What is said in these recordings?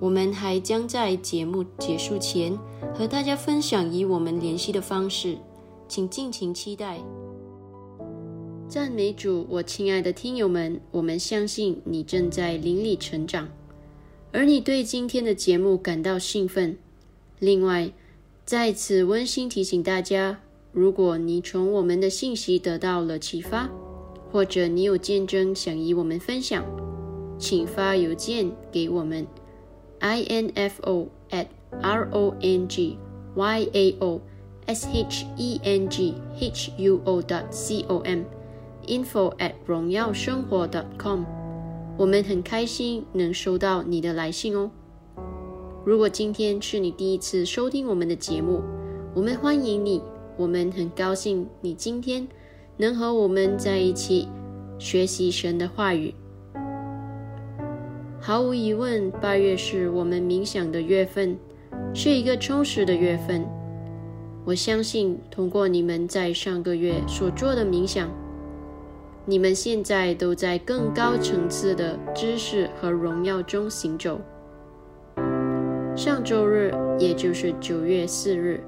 我们还将在节目结束前和大家分享与我们联系的方式，请尽情期待。赞美主，我亲爱的听友们，我们相信你正在灵里成长，而你对今天的节目感到兴奋。另外，在此温馨提醒大家，如果你从我们的信息得到了启发，或者你有见证想与我们分享，请发邮件给我们。Info at r o n g y a o s h e n g h u o dot c o m info at 荣耀生活 dot com。我们很开心能收到你的来信哦。如果今天是你第一次收听我们的节目，我们欢迎你。我们很高兴你今天能和我们在一起学习神的话语。毫无疑问，八月是我们冥想的月份，是一个充实的月份。我相信，通过你们在上个月所做的冥想，你们现在都在更高层次的知识和荣耀中行走。上周日，也就是九月四日，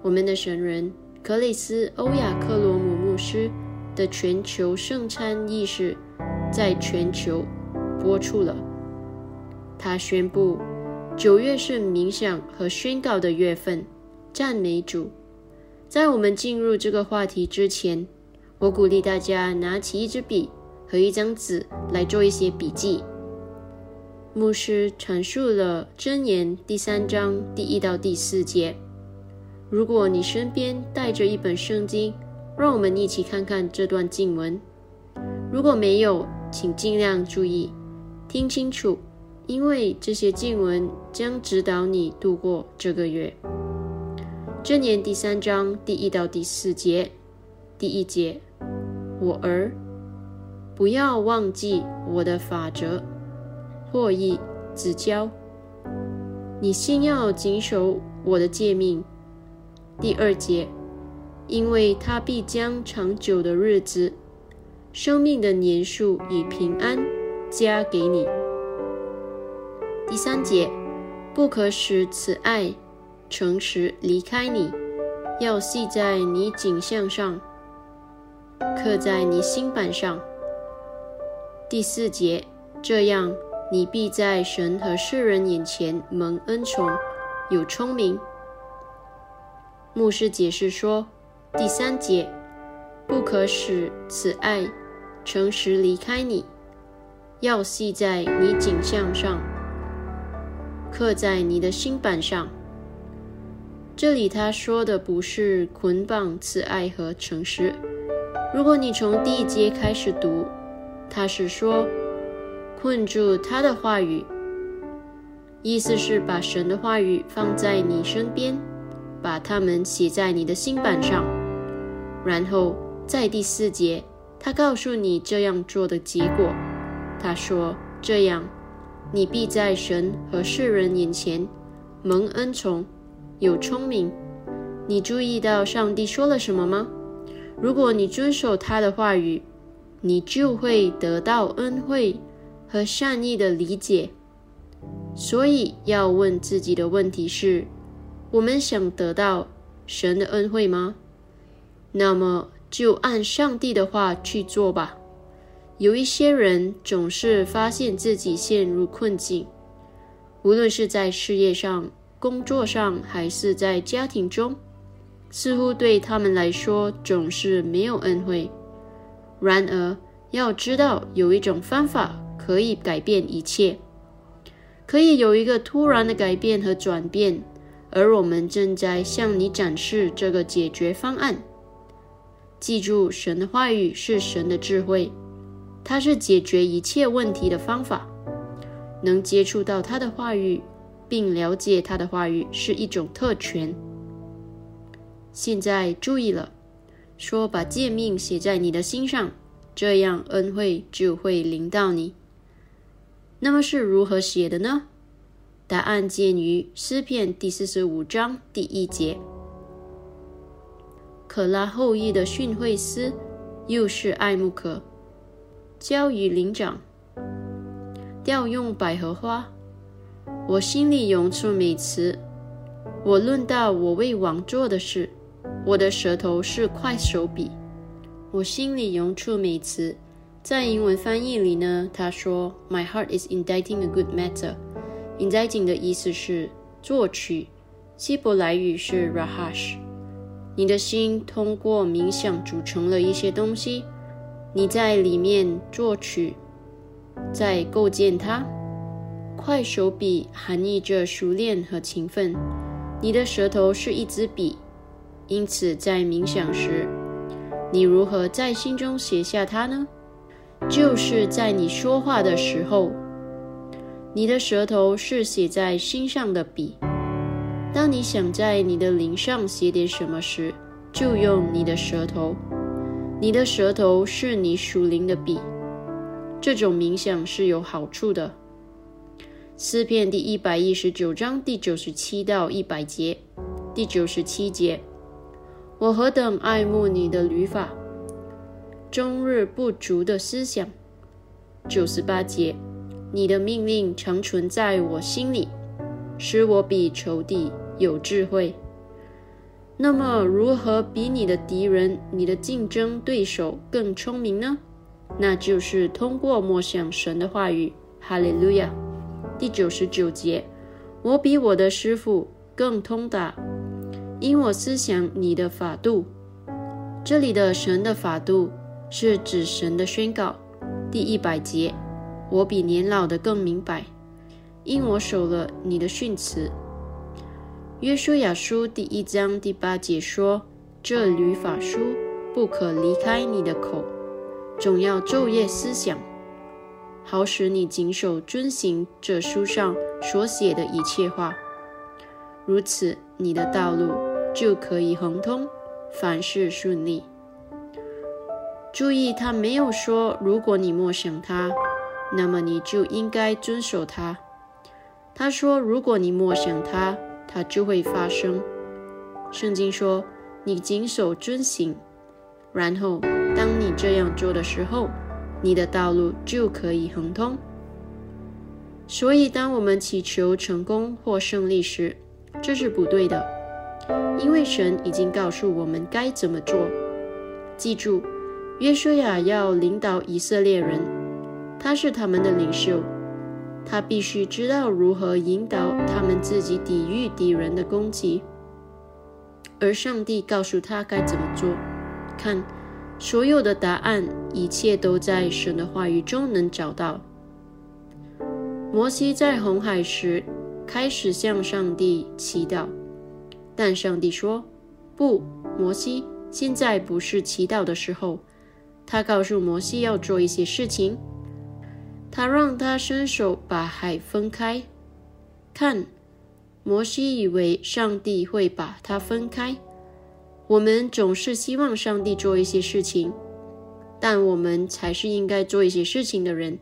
我们的神人克里斯·欧亚克罗姆牧师的全球圣餐仪式在全球播出了。他宣布，九月是冥想和宣告的月份，赞美主。在我们进入这个话题之前，我鼓励大家拿起一支笔和一张纸来做一些笔记。牧师阐述了箴言第三章第一到第四节。如果你身边带着一本圣经，让我们一起看看这段经文。如果没有，请尽量注意听清楚。因为这些经文将指导你度过这个月。这年第三章第一到第四节，第一节，我儿，不要忘记我的法则，或意指教。你先要谨守我的诫命。第二节，因为他必将长久的日子、生命的年数与平安加给你。第三节，不可使此爱诚实离开你，要系在你颈项上，刻在你心板上。第四节，这样你必在神和世人眼前蒙恩宠，有聪明。牧师解释说，第三节，不可使此爱诚实离开你，要系在你颈项上。刻在你的心板上。这里他说的不是捆绑慈爱和诚实。如果你从第一节开始读，他是说困住他的话语，意思是把神的话语放在你身边，把它们写在你的心板上。然后在第四节，他告诉你这样做的结果。他说这样。你必在神和世人眼前蒙恩宠，有聪明。你注意到上帝说了什么吗？如果你遵守他的话语，你就会得到恩惠和善意的理解。所以要问自己的问题是：我们想得到神的恩惠吗？那么就按上帝的话去做吧。有一些人总是发现自己陷入困境，无论是在事业上、工作上，还是在家庭中，似乎对他们来说总是没有恩惠。然而，要知道有一种方法可以改变一切，可以有一个突然的改变和转变，而我们正在向你展示这个解决方案。记住，神的话语是神的智慧。它是解决一切问题的方法。能接触到他的话语，并了解他的话语是一种特权。现在注意了，说把诫命写在你的心上，这样恩惠就会临到你。那么是如何写的呢？答案见于诗篇第四十五章第一节。可拉后裔的训诲师，又是爱慕可。交与灵长，调用百合花。我心里涌出美词。我论到我为王做的事，我的舌头是快手笔。我心里涌出美词。在英文翻译里呢，他说：“My heart is inditing a good matter。” inditing 的意思是作曲，希伯来语是 rahash。你的心通过冥想组成了一些东西。你在里面作曲，在构建它。快手笔含义着熟练和勤奋。你的舌头是一支笔，因此，在冥想时，你如何在心中写下它呢？就是在你说话的时候，你的舌头是写在心上的笔。当你想在你的灵上写点什么时，就用你的舌头。你的舌头是你属灵的笔。这种冥想是有好处的。诗篇第一百一十九章第九十七到一百节，第九十七节：我何等爱慕你的律法！终日不足的思想，九十八节，你的命令常存在我心里，使我比仇敌有智慧。那么，如何比你的敌人、你的竞争对手更聪明呢？那就是通过默想神的话语。哈利路亚。第九十九节，我比我的师傅更通达，因我思想你的法度。这里的神的法度。是指神的宣告。第一百节，我比年老的更明白，因我守了你的训词。约书亚书第一章第八节说：“这律法书不可离开你的口，总要昼夜思想，好使你谨守遵行这书上所写的一切话。如此，你的道路就可以亨通，凡事顺利。”注意，他没有说，如果你默想他，那么你就应该遵守他。他说，如果你默想他，它就会发生。圣经说，你谨守遵行，然后当你这样做的时候，你的道路就可以亨通。所以，当我们祈求成功或胜利时，这是不对的，因为神已经告诉我们该怎么做。记住。约书亚要领导以色列人，他是他们的领袖，他必须知道如何引导他们自己抵御敌人的攻击。而上帝告诉他该怎么做。看，所有的答案，一切都在神的话语中能找到。摩西在红海时开始向上帝祈祷，但上帝说：“不，摩西，现在不是祈祷的时候。”他告诉摩西要做一些事情，他让他伸手把海分开。看，摩西以为上帝会把它分开。我们总是希望上帝做一些事情，但我们才是应该做一些事情的人。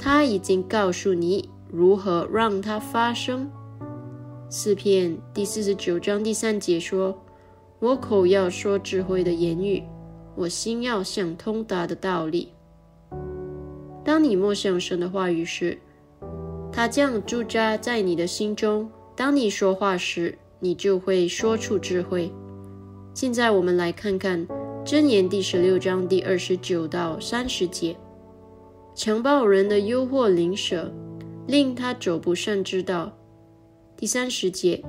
他已经告诉你如何让它发生。四篇第四十九章第三节说：“我口要说智慧的言语。”我心要想通达的道理。当你默想神的话语时，它将驻扎在你的心中。当你说话时，你就会说出智慧。现在我们来看看箴言第十六章第二十九到三十节：强暴人的诱惑灵舍，令他走不善之道。第三十节：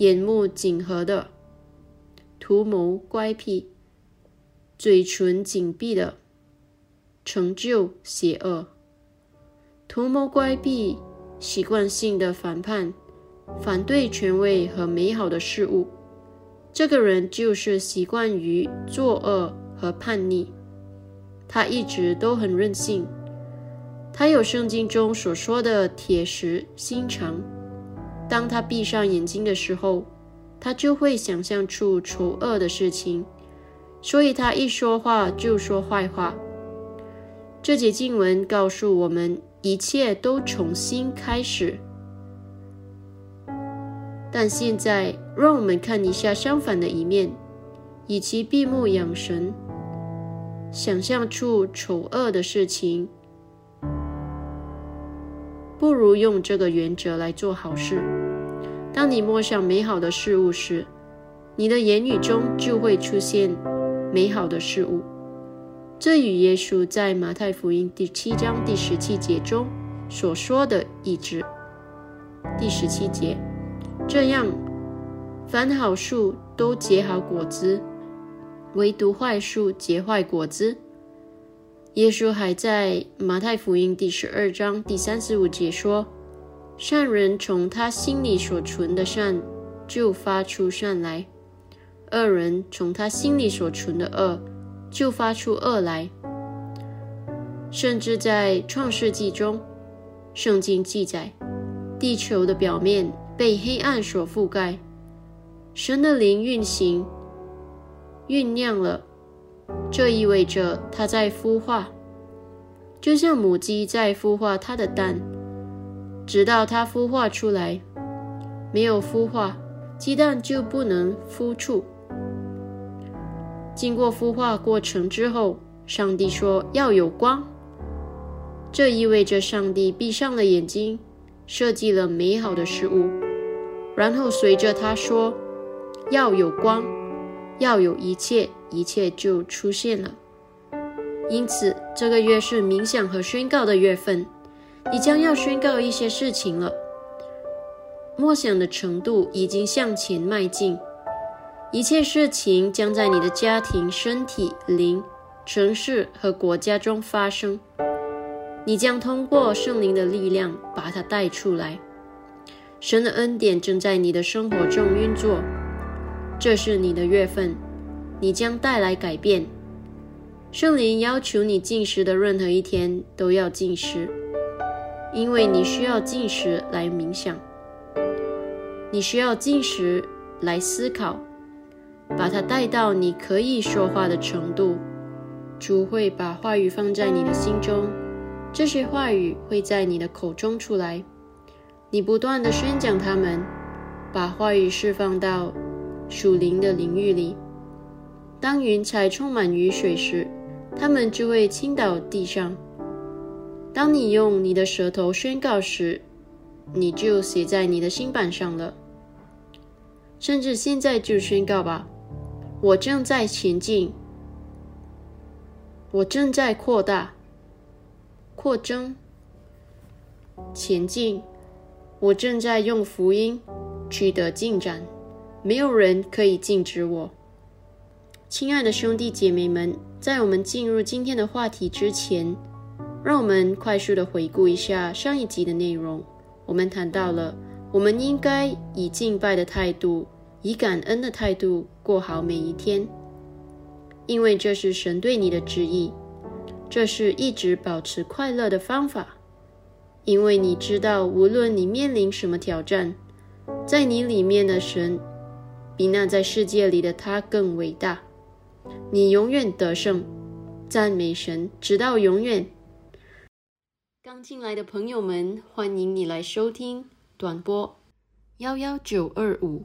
眼目紧合的，图谋乖僻。嘴唇紧闭的，成就邪恶；图谋乖僻，习惯性的反叛，反对权威和美好的事物。这个人就是习惯于作恶和叛逆。他一直都很任性。他有圣经中所说的铁石心肠。当他闭上眼睛的时候，他就会想象出丑恶的事情。所以他一说话就说坏话。这节经文告诉我们，一切都重新开始。但现在，让我们看一下相反的一面：以其闭目养神，想象出丑恶的事情，不如用这个原则来做好事。当你默想美好的事物时，你的言语中就会出现。美好的事物，这与耶稣在马太福音第七章第十七节中所说的一致。第十七节，这样，凡好树都结好果子，唯独坏树结坏果子。耶稣还在马太福音第十二章第三十五节说：“善人从他心里所存的善，就发出善来。”恶人从他心里所存的恶，就发出恶来。甚至在创世纪中，圣经记载，地球的表面被黑暗所覆盖，神的灵运行，酝酿了，这意味着它在孵化，就像母鸡在孵化它的蛋，直到它孵化出来。没有孵化，鸡蛋就不能孵出。经过孵化过程之后，上帝说要有光。这意味着上帝闭上了眼睛，设计了美好的事物，然后随着他说要有光，要有一切，一切就出现了。因此，这个月是冥想和宣告的月份，你将要宣告一些事情了。默想的程度已经向前迈进，一切事情将在你的家庭、身体、灵、城市和国家中发生。你将通过圣灵的力量把它带出来。神的恩典正在你的生活中运作。这是你的月份，你将带来改变。圣灵要求你进食的任何一天都要进食，因为你需要进食来冥想。你需要进食来思考，把它带到你可以说话的程度。主会把话语放在你的心中，这些话语会在你的口中出来。你不断的宣讲他们，把话语释放到属灵的领域里。当云彩充满雨水时，它们就会倾倒地上。当你用你的舌头宣告时，你就写在你的心板上了，甚至现在就宣告吧！我正在前进，我正在扩大、扩增、前进，我正在用福音取得进展，没有人可以禁止我。亲爱的兄弟姐妹们，在我们进入今天的话题之前，让我们快速的回顾一下上一集的内容。我们谈到了，我们应该以敬拜的态度，以感恩的态度过好每一天，因为这是神对你的旨意，这是一直保持快乐的方法。因为你知道，无论你面临什么挑战，在你里面的神比那在世界里的他更伟大，你永远得胜，赞美神，直到永远。刚进来的朋友们，欢迎你来收听短波幺幺九二五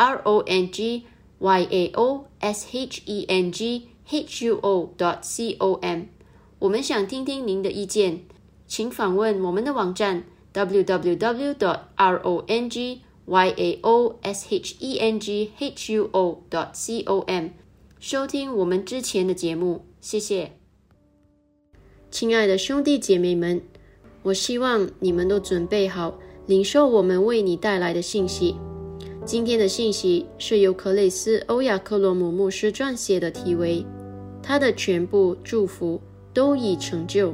r o n g y a o s h e n g h u o dot c o m。我们想听听您的意见，请访问我们的网站 www rongy ao s h e n g h u o dot com 收听我们之前的节目。谢谢，亲爱的兄弟姐妹们。我希望你们都准备好领受我们为你带来的信息。今天的信息是由克雷斯·欧亚克罗姆牧师撰写的，题为“他的全部祝福都已成就”。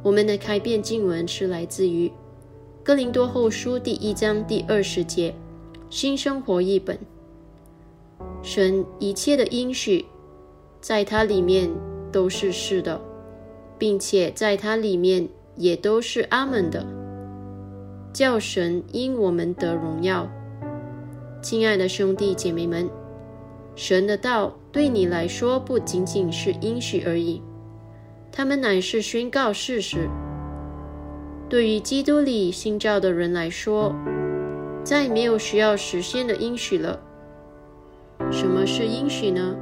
我们的开篇经文是来自于《哥林多后书》第一章第二十节，新生活译本。神一切的应许，在它里面都是是的，并且在它里面。也都是阿门的，叫神因我们得荣耀。亲爱的兄弟姐妹们，神的道对你来说不仅仅是应许而已，他们乃是宣告事实。对于基督里信教的人来说，再没有需要实现的应许了。什么是应许呢？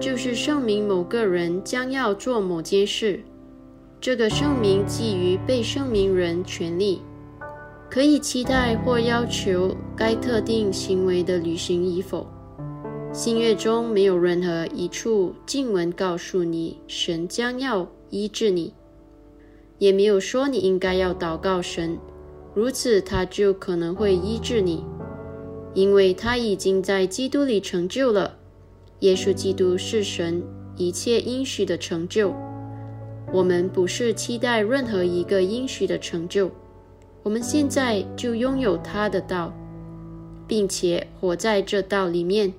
就是证明某个人将要做某件事。这个圣名基于被圣明人权利，可以期待或要求该特定行为的履行与否。新约中没有任何一处经文告诉你神将要医治你，也没有说你应该要祷告神，如此他就可能会医治你，因为他已经在基督里成就了。耶稣基督是神一切应许的成就。我们不是期待任何一个应许的成就，我们现在就拥有他的道，并且活在这道里面。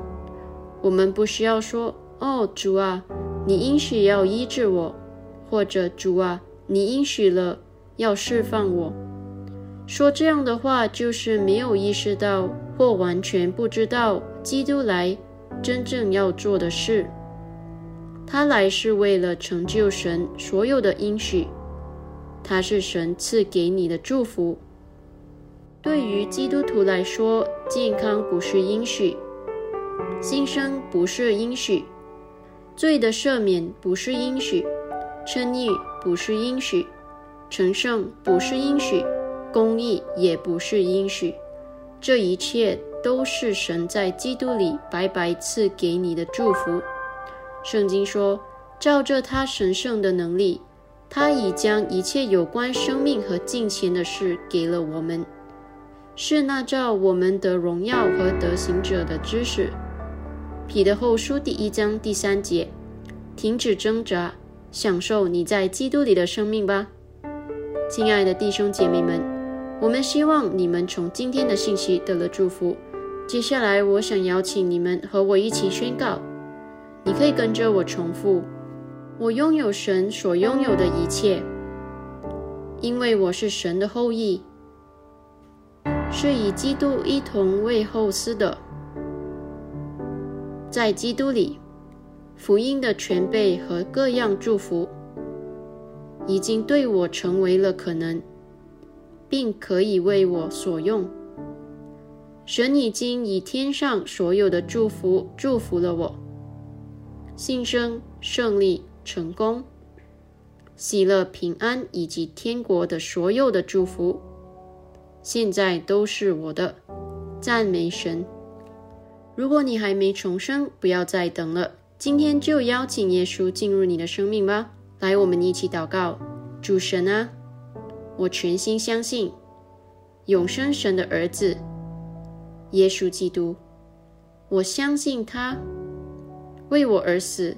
我们不需要说：“哦，主啊，你应许要医治我，或者主啊，你应许了要释放我。”说这样的话，就是没有意识到或完全不知道基督来真正要做的事。他来是为了成就神所有的应许，他是神赐给你的祝福。对于基督徒来说，健康不是应许，新生不是应许，罪的赦免不是应许，称义不是应许，成圣不是应许，公义也不是应许。这一切都是神在基督里白白赐给你的祝福。圣经说：“照着他神圣的能力，他已将一切有关生命和金钱的事给了我们，是那照我们的荣耀和德行者的知识。”彼得后书第一章第三节：“停止挣扎，享受你在基督里的生命吧。”亲爱的弟兄姐妹们，我们希望你们从今天的信息得了祝福。接下来，我想邀请你们和我一起宣告。你可以跟着我重复：“我拥有神所拥有的一切，因为我是神的后裔，是以基督一同为后嗣的。在基督里，福音的全备和各样祝福已经对我成为了可能，并可以为我所用。神已经以天上所有的祝福祝福了我。”新生、胜利、成功、喜乐、平安以及天国的所有的祝福，现在都是我的。赞美神！如果你还没重生，不要再等了，今天就邀请耶稣进入你的生命吧。来，我们一起祷告：主神啊，我全心相信永生神的儿子耶稣基督，我相信他。为我而死，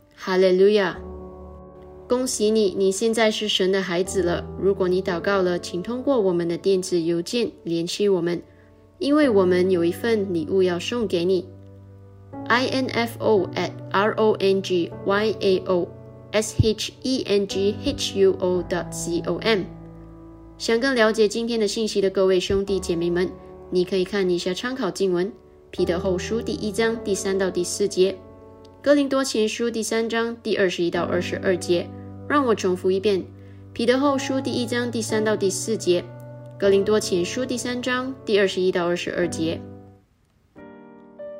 哈利路亚！恭喜你，你现在是神的孩子了。如果你祷告了，请通过我们的电子邮件联系我们，因为我们有一份礼物要送给你。i n f o at r o n g y a o s h e n g h u o dot c o m。想更了解今天的信息的各位兄弟姐妹们，你可以看一下参考经文。彼得后书第一章第三到第四节，哥林多前书第三章第二十一到二十二节。让我重复一遍：彼得后书第一章第三到第四节，哥林多前书第三章第二十一到二十二节。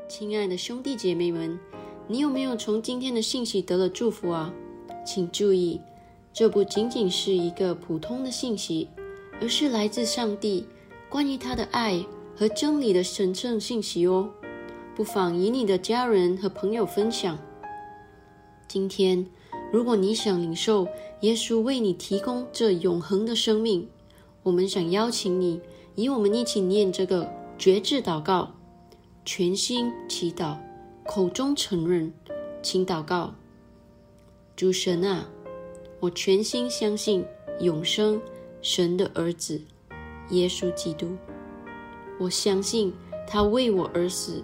亲爱的兄弟姐妹们，你有没有从今天的信息得了祝福啊？请注意，这不仅仅是一个普通的信息，而是来自上帝关于他的爱。和真理的神圣信息哦，不妨与你的家人和朋友分享。今天，如果你想领受耶稣为你提供这永恒的生命，我们想邀请你与我们一起念这个绝志祷告，全心祈祷，口中承认，请祷告：主神啊，我全心相信永生神的儿子耶稣基督。我相信他为我而死，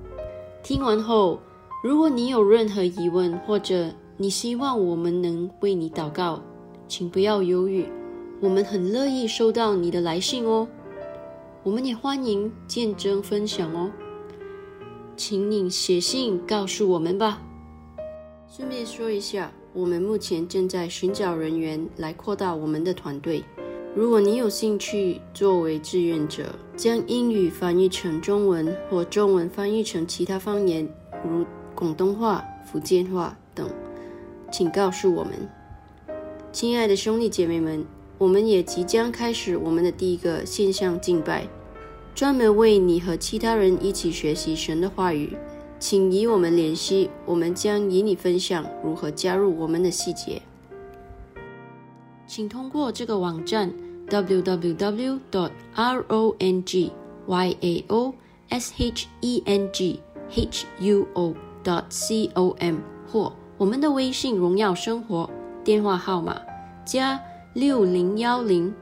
听完后。如果你有任何疑问，或者你希望我们能为你祷告，请不要犹豫，我们很乐意收到你的来信哦。我们也欢迎见证分享哦，请你写信告诉我们吧。顺便说一下，我们目前正在寻找人员来扩大我们的团队。如果你有兴趣作为志愿者，将英语翻译成中文或中文翻译成其他方言，如。广东话、福建话等，请告诉我们，亲爱的兄弟姐妹们，我们也即将开始我们的第一个线上敬拜，专门为你和其他人一起学习神的话语。请与我们联系，我们将与你分享如何加入我们的细节。请通过这个网站 www.dot.rongyao.shenghuo。dot com 或我们的微信荣耀生活电话号码加六零幺零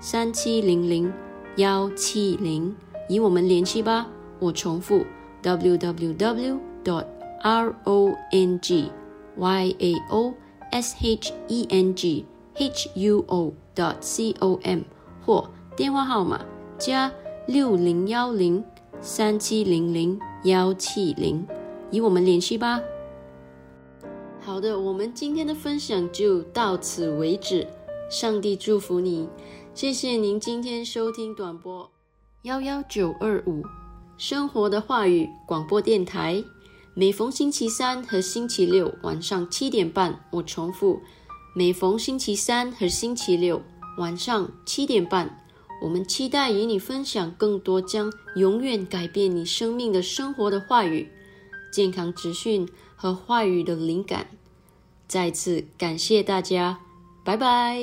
三七零零幺七零，与我们联系吧。我重复 w w w dot r o n g y a o s h e n g h u o dot c o m 或电话号码加六零幺零三七零零幺七零。与我们联系吧。好的，我们今天的分享就到此为止。上帝祝福你，谢谢您今天收听短波幺幺九二五生活的话语广播电台。每逢星期三和星期六晚上七点半，我重复，每逢星期三和星期六晚上七点半，我们期待与你分享更多将永远改变你生命的生活的话语。健康资讯和话语的灵感，再次感谢大家，拜拜。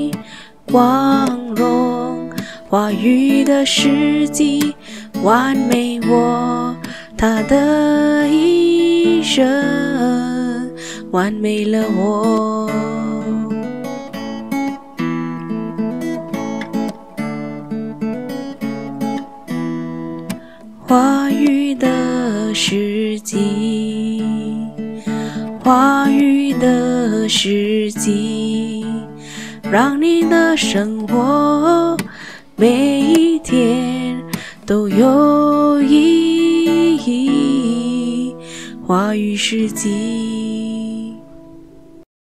光荣，话语的时机完美我，他的一生。完美了我，话语的时机，话语的时机，让你的生活每一天都有意义。话语是金。